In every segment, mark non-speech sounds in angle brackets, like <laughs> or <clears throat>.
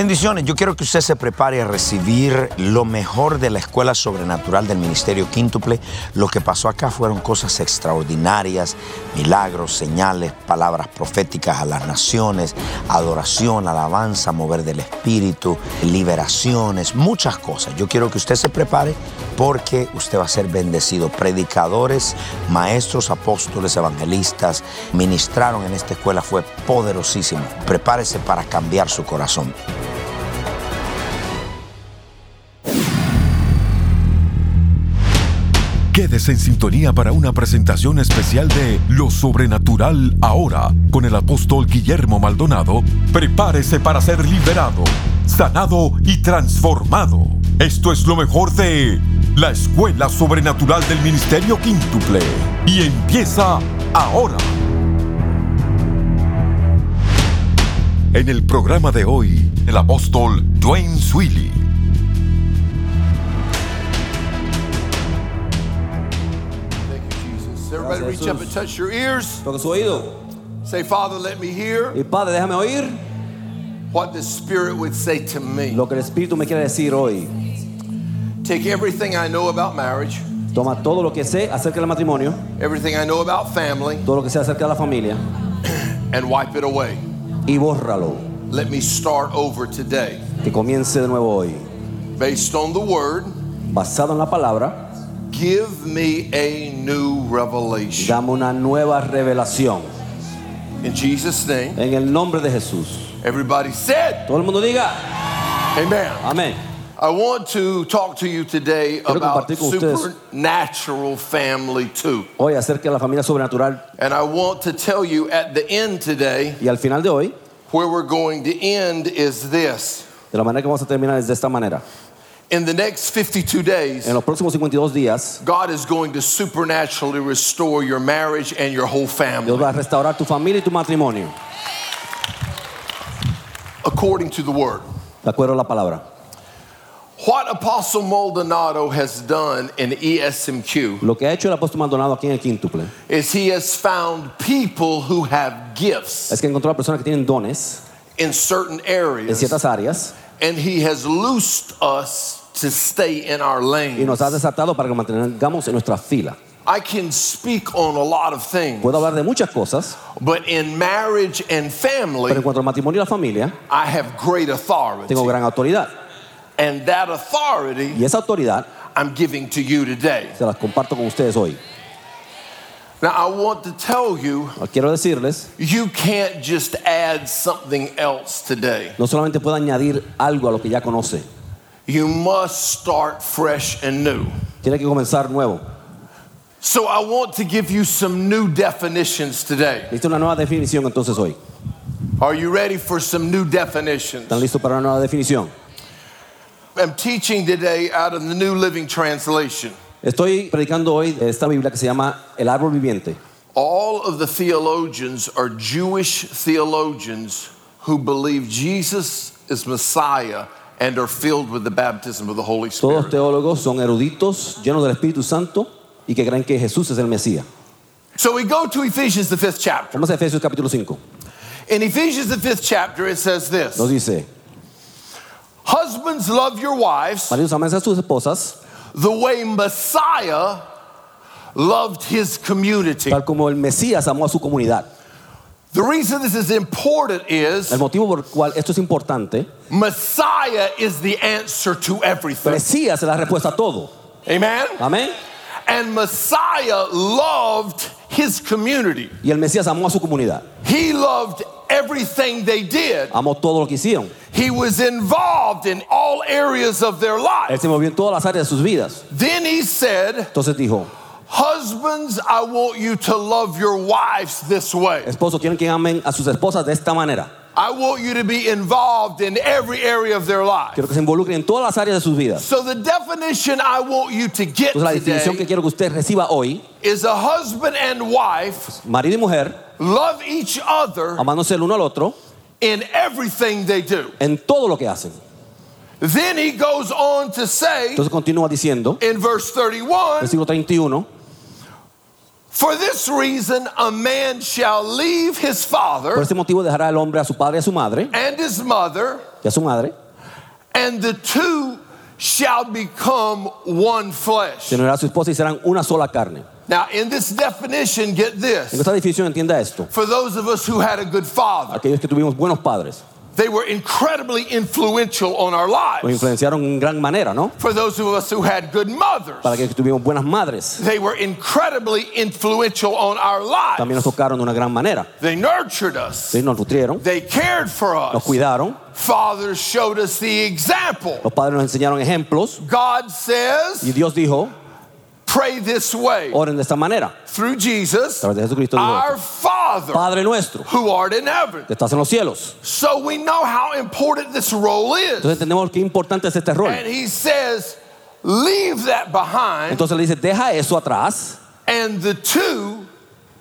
Bendiciones, yo quiero que usted se prepare a recibir lo mejor de la escuela sobrenatural del Ministerio Quíntuple. Lo que pasó acá fueron cosas extraordinarias, milagros, señales, palabras proféticas a las naciones, adoración, alabanza, mover del Espíritu, liberaciones, muchas cosas. Yo quiero que usted se prepare porque usted va a ser bendecido. Predicadores, maestros, apóstoles, evangelistas ministraron en esta escuela, fue poderosísimo. Prepárese para cambiar su corazón. Quédese en sintonía para una presentación especial de Lo Sobrenatural ahora con el apóstol Guillermo Maldonado. Prepárese para ser liberado, sanado y transformado. Esto es lo mejor de la Escuela Sobrenatural del Ministerio Quíntuple y empieza ahora. En el programa de hoy, el apóstol Dwayne Swilly. Reach up and touch your ears. Toque su oído. Say, Father, let me hear Y Padre, déjame oír what the Spirit would say to me. lo que el Espíritu me quiere decir hoy. Take everything I know about marriage, Toma todo lo que sé acerca del matrimonio, everything I know about family, todo lo que sé acerca de la familia <clears throat> and wipe it away. y bórralo. Let me start over today. Que comience de nuevo hoy. Based on the Word, Basado en la palabra, give me a new revelation. dame una nueva revelación. In Jesus' name, En el nombre de Jesús. everybody said, Todo el mundo diga, Amen. amén. I want to talk to you today Quiero about compartir con ustedes- supernatural family too. Hoy acerca de la familia sobrenatural And I want to tell you at the end today, y al final de hoy, where we're going to end is this. de la manera que vamos a terminar es de esta manera. In the next 52 days, En los próximos 52 días, God is going to supernaturally restore your marriage and your whole family. Dios va a restaurar tu familia y tu matrimonio, according to the word. de acuerdo a la palabra. What Apostle Maldonado has done in ESMQ Lo que ha hecho el apóstol Maldonado aquí en el quíntuple is he has found people who have gifts es que encontró a personas que tienen dones in certain areas en ciertas áreas and he has loosed us to stay in our y nos desatado para que mantengamos en nuestra fila. I can speak on a lot of things, Puedo hablar de muchas cosas, but in marriage and family, pero en cuanto al matrimonio y la familia, I have great authority. tengo gran autoridad. And that authority Y esa autoridad I'm giving to you today. se las comparto con ustedes hoy. Now, I want to tell you, Quiero decirles, you can't just add something else today. no solamente puedo añadir algo a lo que ya conoce, You must start fresh and new. tiene que comenzar nuevo. So, I want to give you some new definitions today. Necesito una nueva definición entonces hoy. Are you ready for some new definitions? ¿Están listos para una nueva definición? I'm teaching today out of the New Living Translation. Estoy predicando hoy esta Biblia que se llama El Árbol Viviente. All of the theologians are Jewish theologians who believe Jesus is Messiah and are filled with the baptism of the Holy Spirit. Todos teólogos son eruditos, llenos del Espíritu Santo y que creen que Jesús es el Mesías. So we go to Ephesians, the fifth chapter. Vamos a Efesios capítulo 5. In Ephesians, the fifth chapter, it says this Nos dice, Husbands, love your wives maridos amen a sus esposas, the way Messiah loved his community. tal como el Mesías amó a su comunidad. The reason this is important is El motivo por el cual esto es importante, Messiah is the answer to everything. Mesías es la respuesta a todo. Amen? Amén. And Messiah loved his community. Y el Mesías amó a su comunidad. He loved everything they did. Amó todo lo que hicieron. He was involved in all areas of their Él se movió en todas las áreas de sus vidas. Then he said, Entonces dijo, Husbands, I want you to love your wives this way. esposo, quieren que amen a sus esposas de esta manera. I want you to be involved in every area of their life. Quiero que se involucren en todas las áreas de sus vidas. So the definition I want you to get Entonces la definición que today quiero que usted reciba hoy, is a husband and wife marido y mujer, love each other amándose el uno al otro in everything they do. en todo lo que hacen. Then he goes on to say Entonces continúa diciendo, in verse 31 versículo 31, For this reason, a man shall leave his father. por este motivo dejará el hombre a su padre y a su madre and his mother, y a su madre, and the two shall become one flesh. se unirá a su esposa y serán una sola carne. Now, in this definition, get this. En esta definición entienda esto. For those of us who had a good father, Aquellos que tuvimos buenos padres they were incredibly influential on our nos lives. influenciaron en gran manera, ¿no? For those of us who had good mothers, Para que tuvimos buenas madres, they were incredibly influential on our lives. también nos tocaron de una gran manera. They nurtured us, Sí, nos nutrieron, they cared for us. nos cuidaron, Fathers showed us the example. los padres nos enseñaron ejemplos God says. y Dios dijo, pray this way oren de esta manera. through Jesus, A través de Jesucristo our. Father Padre nuestro, who art in heaven. que estás en los cielos. So we know how important this role is. Entonces entendemos qué importante es este rol. And he says, leave that behind, Entonces le dice, deja eso atrás and the two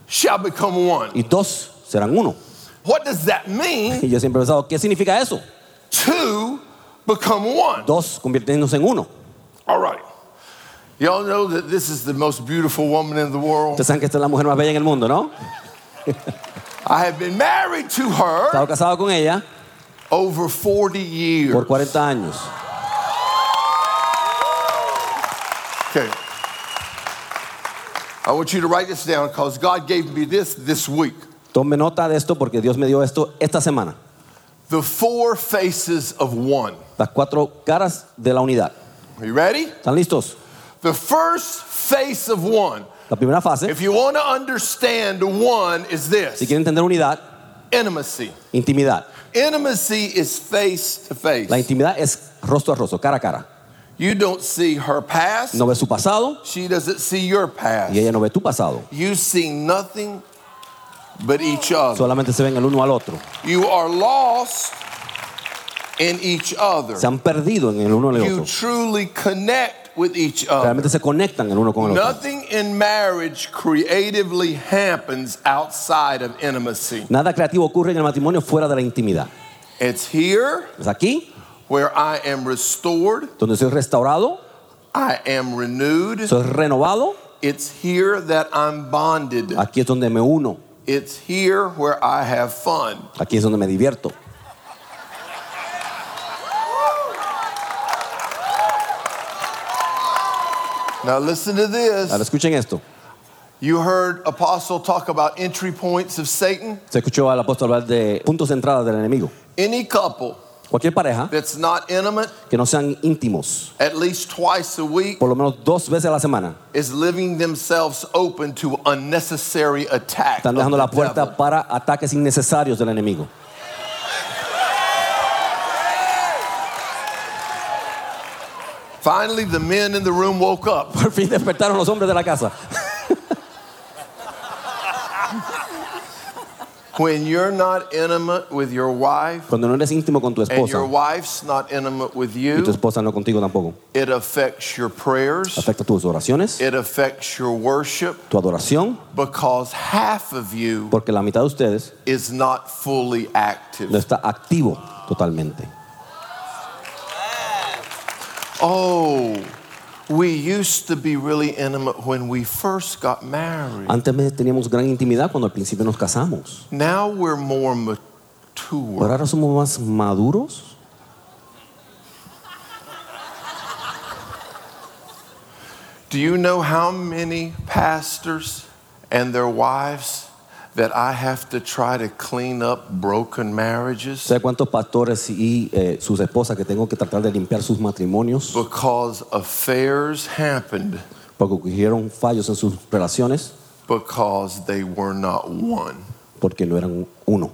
shall become one. y dos serán uno. What does that mean? Y <laughs> yo siempre he pensado, ¿qué significa eso? Two become one. Dos convirtiéndose en uno. All right. Y'all know that this is the most beautiful woman in the world. Ustedes saben que esta es la mujer más bella en el mundo, ¿no? <laughs> I have been married to her estado casado con ella over 40 years. por 40 años. Okay. I want you to write this down because God gave me this this week. Tome nota de esto porque Dios me dio esto esta semana. The four faces of one. Las cuatro caras de la unidad. Are you ready? ¿Están listos? The first face of one. La primera fase, If you want to understand one, is si this quieren entender unidad, intimacy. intimidad. Intimacy is face to face. La intimidad es rostro a rostro, cara a cara. You don't see her past, No ve su pasado she doesn't see your past. y ella no ve tu pasado. You see nothing but each other. Solamente se ven el uno al otro. You are lost in each other. Se han perdido en el uno al otro. You truly connect with each other. Realmente se conectan el uno con el otro. Nothing in marriage creatively happens outside of intimacy. Nada creativo ocurre en el matrimonio fuera de la intimidad. It's here Es aquí where I am restored, donde soy restaurado, I am renewed. soy renovado. It's here that I'm bonded. Aquí es donde me uno. It's here where I have fun. Aquí es donde me divierto. Now listen to this. Ahora escuchen esto. You heard Apostle talk about entry points of Satan. Se escuchó al apóstol hablar de puntos de entrada del enemigo. Any couple Cualquier pareja that's not intimate que no sean íntimos, at least twice a week por lo menos dos veces a la semana, is living themselves open to unnecessary attack. están dejando la puerta devil. para ataques innecesarios del enemigo. Finally, the men in the room woke up. <laughs> Por fin despertaron los hombres de la casa. When you're not intimate with your wife Cuando no eres íntimo con tu and your wife's not intimate with y tu you, esposa no contigo tampoco, it affects your prayers, afecta tus oraciones, it affects your worship tu adoración, because half of you porque la mitad de ustedes is not fully active. no está activo totalmente. Oh, we used to be really intimate when we first got married. Antes teníamos gran intimidad cuando al principio nos casamos. Now we're more Pero mature. ahora somos más maduros. Do you know how many pastors and their wives that I have to try to clean up broken marriages ¿Sabe cuántos pastores y eh, sus esposas que tengo que tratar de limpiar sus matrimonios? because affairs happened porque ocurrieron fallos en sus relaciones, because they were not one. porque no eran uno.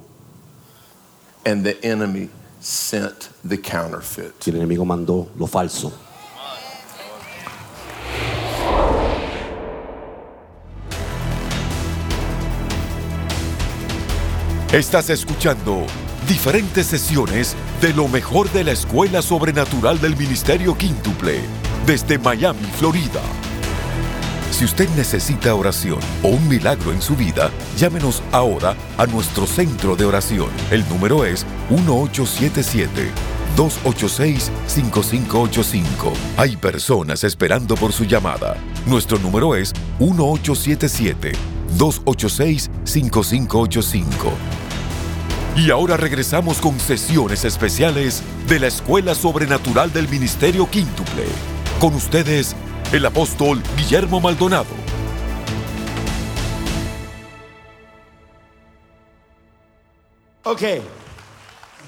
And the enemy sent the counterfeit. Y el enemigo mandó lo falso. Estás escuchando diferentes sesiones de lo mejor de la Escuela Sobrenatural del Ministerio Quíntuple desde Miami, Florida. Si usted necesita oración o un milagro en su vida, llámenos ahora a nuestro centro de oración. El número es 1877-286-5585. Hay personas esperando por su llamada. Nuestro número es 1877-286-5585. Y ahora regresamos con sesiones especiales de la Escuela Sobrenatural del Ministerio Quíntuple. Con ustedes, el apóstol Guillermo Maldonado. Ok,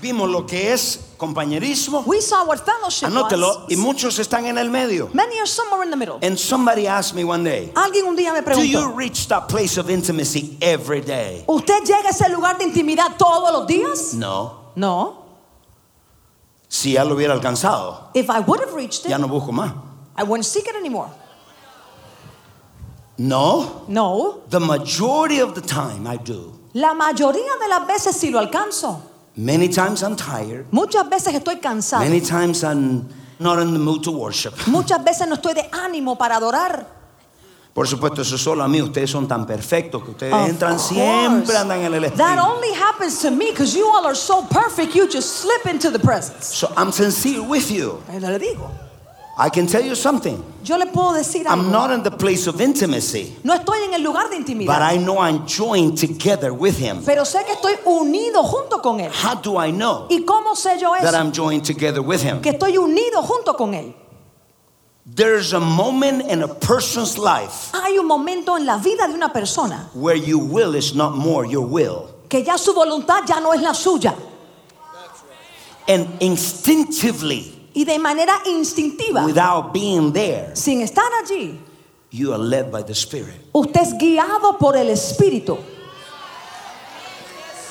vimos lo que es compañerismo. We saw what fellowship Anótelo. Y muchos están en el medio. Many are somewhere in the middle. And somebody asked me one day, Alguien un día me Do you preguntó, reach that place of intimacy every day? ¿usted llega a ese lugar de intimidad todos los días? No. No. Si ya lo hubiera alcanzado, If I would have reached it, ya no busco más. I wouldn't seek it anymore. No. No. The majority of the time I do. La mayoría de las veces sí lo alcanzo. Many times I'm tired. Muchas veces estoy cansado. Many times I'm not in the mood to worship. Muchas veces no estoy de ánimo para adorar. Por supuesto, eso solo a mí. Ustedes son tan perfectos que ustedes Of entran course. siempre, andan en el That only happens to me because you all are so perfect, you just slip into the presence. So I'm sincere with you. Le digo, I can tell you something. yo le puedo decir I'm not in the place of intimacy, No estoy en el lugar de intimidad. but I know I'm joined together with Him. pero sé que estoy unido junto con Él. How do I know ¿Y cómo sé yo that eso? I'm joined together with Him? Que estoy unido junto con Él. There's a moment in a person's life Hay un momento en la vida de una persona where your will is not more your will. que ya su voluntad ya no es la suya. And instinctively, Y de manera instintiva, without being there, sin estar allí, you are led by the Spirit. usted es guiado por el Espíritu.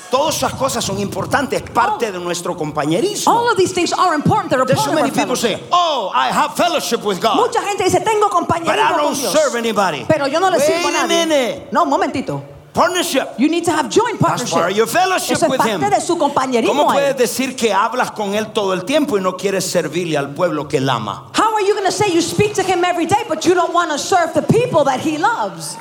Todas esas cosas son importantes, es parte de nuestro compañerismo. All of these things are important. They're There's so many people say, Oh, I have fellowship with God, Mucha gente dice, tengo but I compañerismo con don't Dios. serve anybody. Pero yo no le sirvo a Wait a nadie. No, un momentito. Partnership. You need to have joint That's partnership. part of your fellowship Eso es with parte him. de su compañerismo. ¿Cómo puedes decir que hablas con él todo el tiempo y no quieres servirle al pueblo que él ama? How are you going to say you speak to him every day, but you don't want to serve the people that he loves?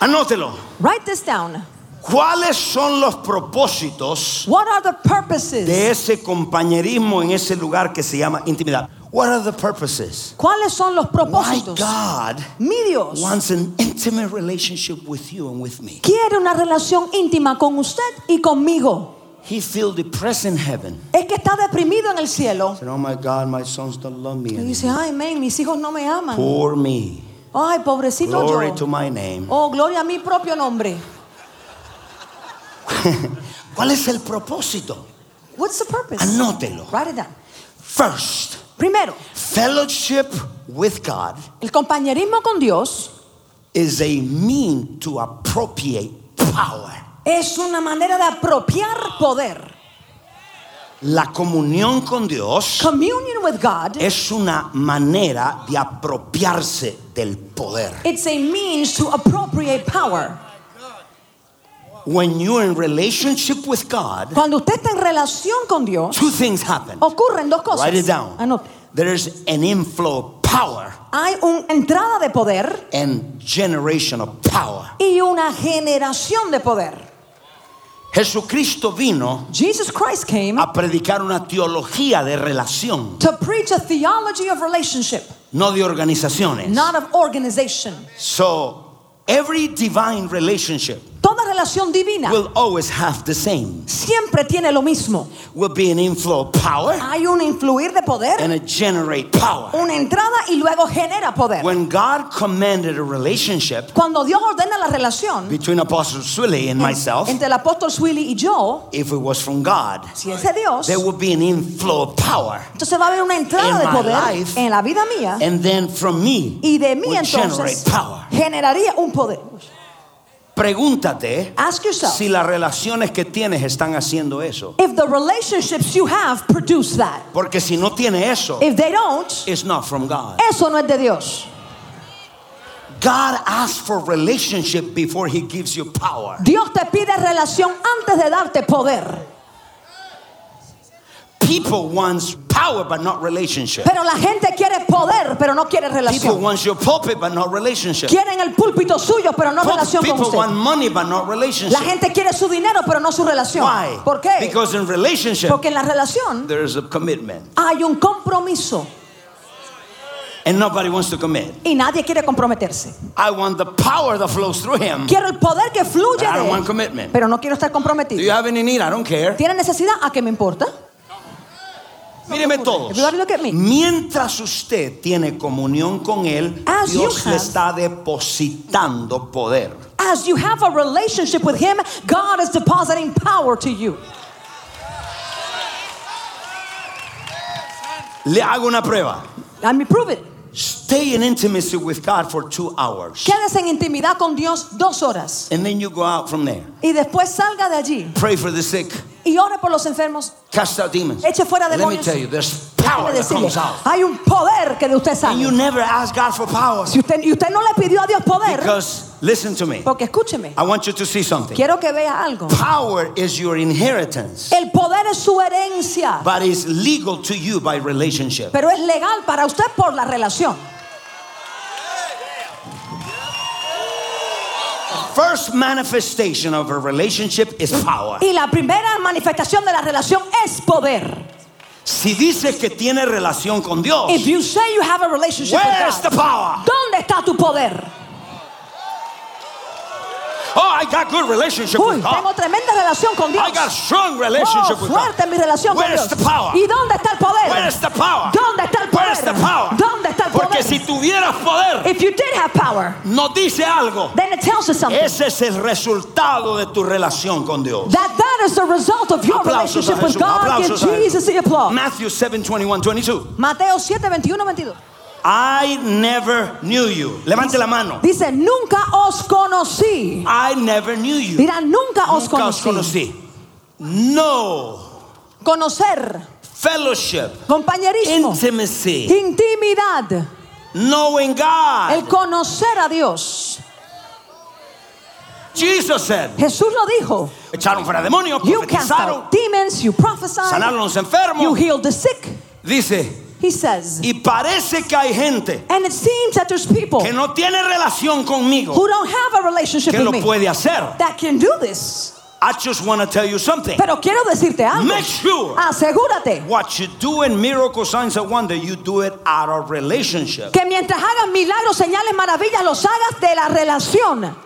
Anótelo. Write this down. ¿Cuáles son los propósitos What are the purposes? de ese compañerismo en ese lugar que se llama intimidad? What are the purposes? ¿Cuáles son los Why propósitos? God Mi Dios wants an intimate relationship with you and with me. quiere una relación íntima con usted y conmigo. He feels depressed in heaven. Es que está deprimido en el cielo. Said, oh my God, my sons don't love me Y dice, ay, men, mis hijos no me aman. Poor me. Ay, pobrecito Glory yo. to my name. Oh, gloria a mi propio nombre. <laughs> ¿Cuál es el propósito? What's the purpose? Anótelo. Write it down. First, Primero, fellowship with God el compañerismo con Dios is a mean to appropriate power. es una manera de apropiar poder. La comunión con Dios Communion with God, es una manera de apropiarse del poder. it's a means to appropriate power. When you're in relationship with God, Cuando usted está en relación con Dios, two things happen. ocurren dos cosas. Write it down. Ah, Anote. There's an inflow of power Hay una entrada de poder and generation of power. y una generación de poder. Jesucristo vino Jesus Christ came a predicar una teología de relación, to preach a theology of relationship, no de organizaciones. not of organization. So, every divine relationship Toda relación divina will always have the same. siempre tiene lo mismo. Will be an inflow of power Hay un influir de poder, and a generate power. una entrada y luego genera poder. When God commanded a relationship Cuando Dios ordena la relación between Apostle Swilly and myself, entre el apóstol Swilly y yo, if it was from God, si es de Dios, there would be an inflow of power. entonces va a haber una entrada In de my poder life, en la vida mía And then from me y de mí would entonces generate power. generaría un poder. Pregúntate Ask yourself si las relaciones que tienes están haciendo eso. if the relationships you have produce that. Porque si no tiene eso, If they don't, it's not from God. eso no es de Dios. God asks for relationship before he gives you power. Dios te pide relación antes de darte poder. People want power but not relationship. Pero la gente quiere poder, pero no quiere relación. People relación. want your pulpit but not relationship. Quieren el púlpito suyo, pero no relación con People want money but not relationship. La gente quiere su dinero, pero no su relación. Why? ¿Por qué? Because in relationship Porque en la relación there is a commitment hay un compromiso and nobody wants to commit. y nadie quiere comprometerse. I want the power that flows through him. Quiero el poder que fluye I don't de want commitment. pero no quiero estar comprometido. Do you have any need? I don't care. ¿Tiene necesidad? ¿A qué me importa? Míreme todos. Mientras usted tiene comunión con él, As you Dios le have- está depositando poder. As you have a relationship with Him, God is depositing power to you. Le hago una prueba. Let me prove it. Stay in intimacy with God for two hours. Quédese en intimidad con Dios dos horas And then you go out from there. y después salga de allí Pray for the sick. Y ore por los enfermos. Cast out demons. Eche fuera Let me demonios. tell you, there's power that decirle, comes out. hay un poder que de usted And you sale. never ask God for power. Si usted, y usted no le pidió a Dios poder, Because, listen to me. porque escúcheme, I want you to see something. quiero que vea algo. Power is your inheritance, El poder es su herencia, but is legal to you by relationship. pero es legal para usted por la relación. First manifestation of a relationship is power. Y la primera manifestación de la relación es poder. Si dices que tiene relación con Dios, If you say you have a relationship with the God, power? ¿dónde está tu poder? Oh, I got good relationship Uy, with tengo God. tremenda relación con Dios. I got strong Oh, relationship with God. mi relación con Where's Dios. the power? ¿Y dónde está el poder? Where's the power? ¿Dónde está el poder? Where's the power? ¿Dónde está el poder? Porque si tuvieras poder, If you did have power, nos dice algo. then it tells us something. Ese es el resultado de tu relación con Dios. that that is the result of your Aplausos relationship with God. Give aplausos a Jesus the applause. Matthew 7, 21, 22. Mateo 7, 21, 22. I never knew you. Levante la mano. Dice, nunca os conocí. I never knew you. Dirá, nunca os Nunca os conocí. conocí. No Conocer, fellowship, compañerismo, intimacy, intimidad, knowing God. el conocer a Dios. Jesus said, Jesús lo dijo. echaron fuera demonios, You cast out demons, you prophesy, sanaron los enfermos. you healed the sick. Dice, He says, y parece que hay gente and it seems that there's people que no tiene relación conmigo who don't have a relationship que with lo me puede hacer. that can do this. I just want to tell you something. Pero quiero decirte algo. Make sure Asegúrate what you do in miracle signs and wonder, you do it out of relationship. que mientras hagas milagros, señales, maravillas, los hagas de la relación.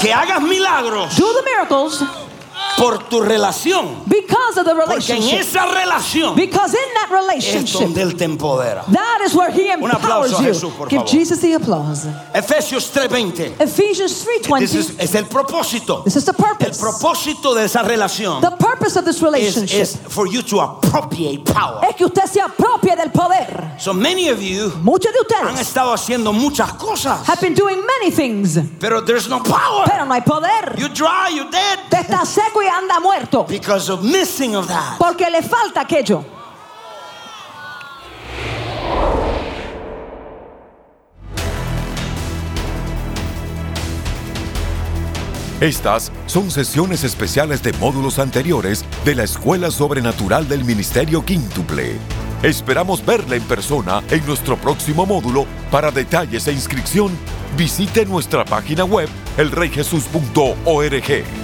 Que hagas milagros Do the miracles por tu relación. because of the Porque en relationship. esa relación Because in that es relationship, donde Él te empodera. that is where He Un aplauso empowers a. Jesús, por Give favor. Jesus the applause. Efesios 3:20. Ephesians This 3:20. is, es el propósito. This is the El purpose. propósito de esa relación The purpose of this es, relationship is for you to appropriate power. es que usted se apropie del poder. So many of you Muchos de ustedes han estado haciendo muchas cosas, have been doing many things, pero there's no power. pero no hay poder. You dry, you dead Usted está seco anda muerto because of missing of that. porque le falta aquello. Estas son sesiones especiales de módulos anteriores de la Escuela Sobrenatural del Ministerio Quíntuple. Esperamos verla en persona en nuestro próximo módulo. Para detalles e inscripción, visite nuestra página web elreyjesus.org.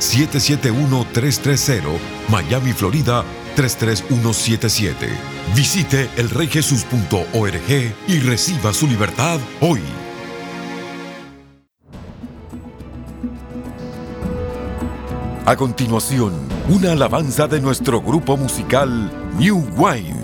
771-330, Miami, Florida 33177. Visite elreyjesus.org y reciba su libertad hoy. A continuación, una alabanza de nuestro grupo musical New Wine.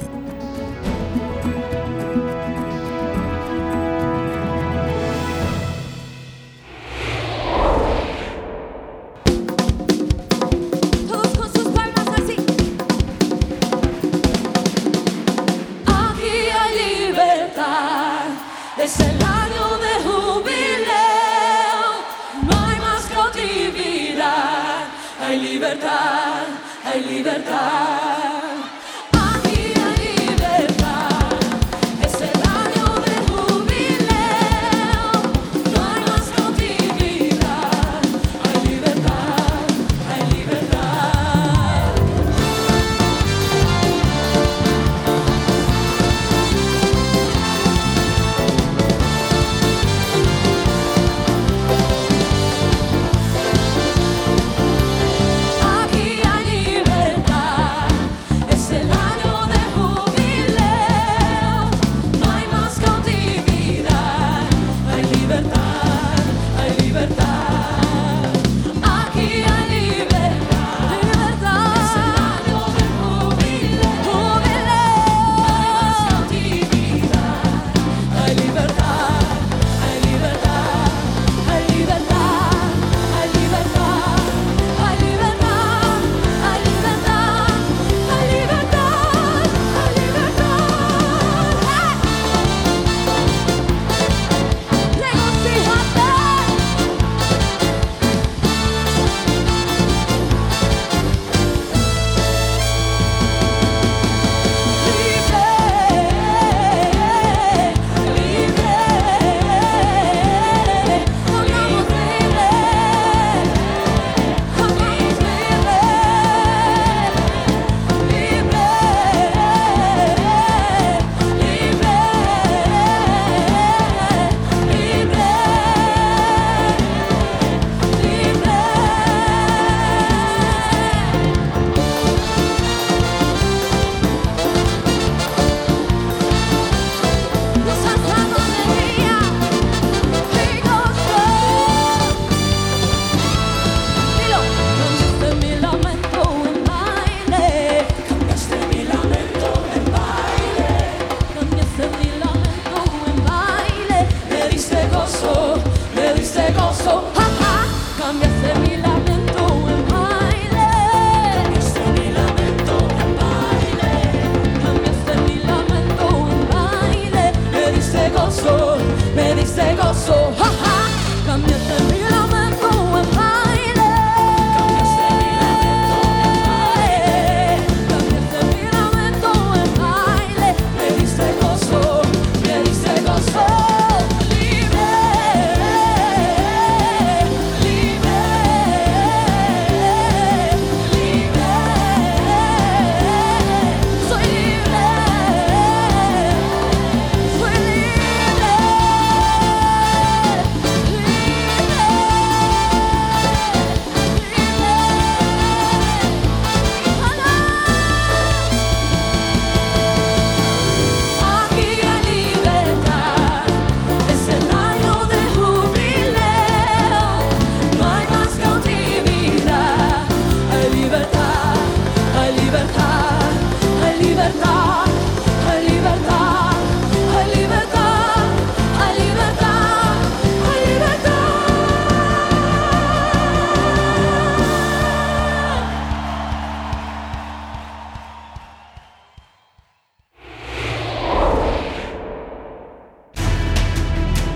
so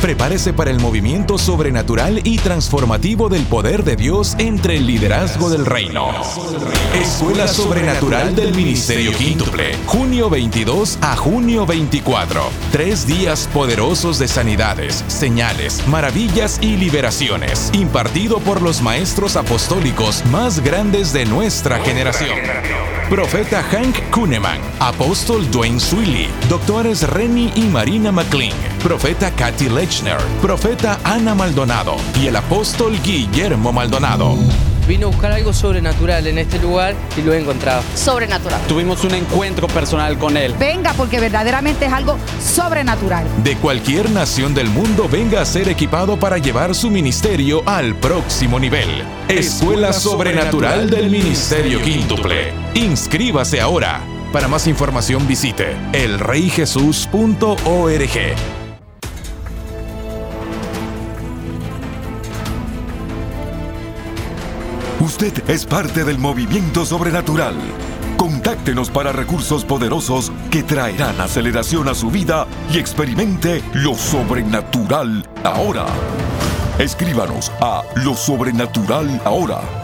Pre Prepárese para el movimiento sobrenatural y transformativo del poder de Dios entre el liderazgo del reino. Escuela Sobrenatural del Ministerio Quíntuple, junio 22 a junio 24. Tres días poderosos de sanidades, señales, maravillas y liberaciones, impartido por los maestros apostólicos más grandes de nuestra generación. Profeta Hank Kuhneman, Apóstol Dwayne Swilly, doctores Renny y Marina McLean, Profeta Kathy Lechner, Profeta Ana Maldonado y el Apóstol Guillermo Maldonado. Vino a buscar algo sobrenatural en este lugar y lo he encontrado. Sobrenatural. Tuvimos un encuentro personal con él. Venga porque verdaderamente es algo sobrenatural. De cualquier nación del mundo venga a ser equipado para llevar su ministerio al próximo nivel. Escuela Sobrenatural del Ministerio Quíntuple. Inscríbase ahora. Para más información visite elreyjesus.org. Usted es parte del movimiento sobrenatural. Contáctenos para recursos poderosos que traerán aceleración a su vida y experimente lo sobrenatural ahora. Escríbanos a lo sobrenatural ahora.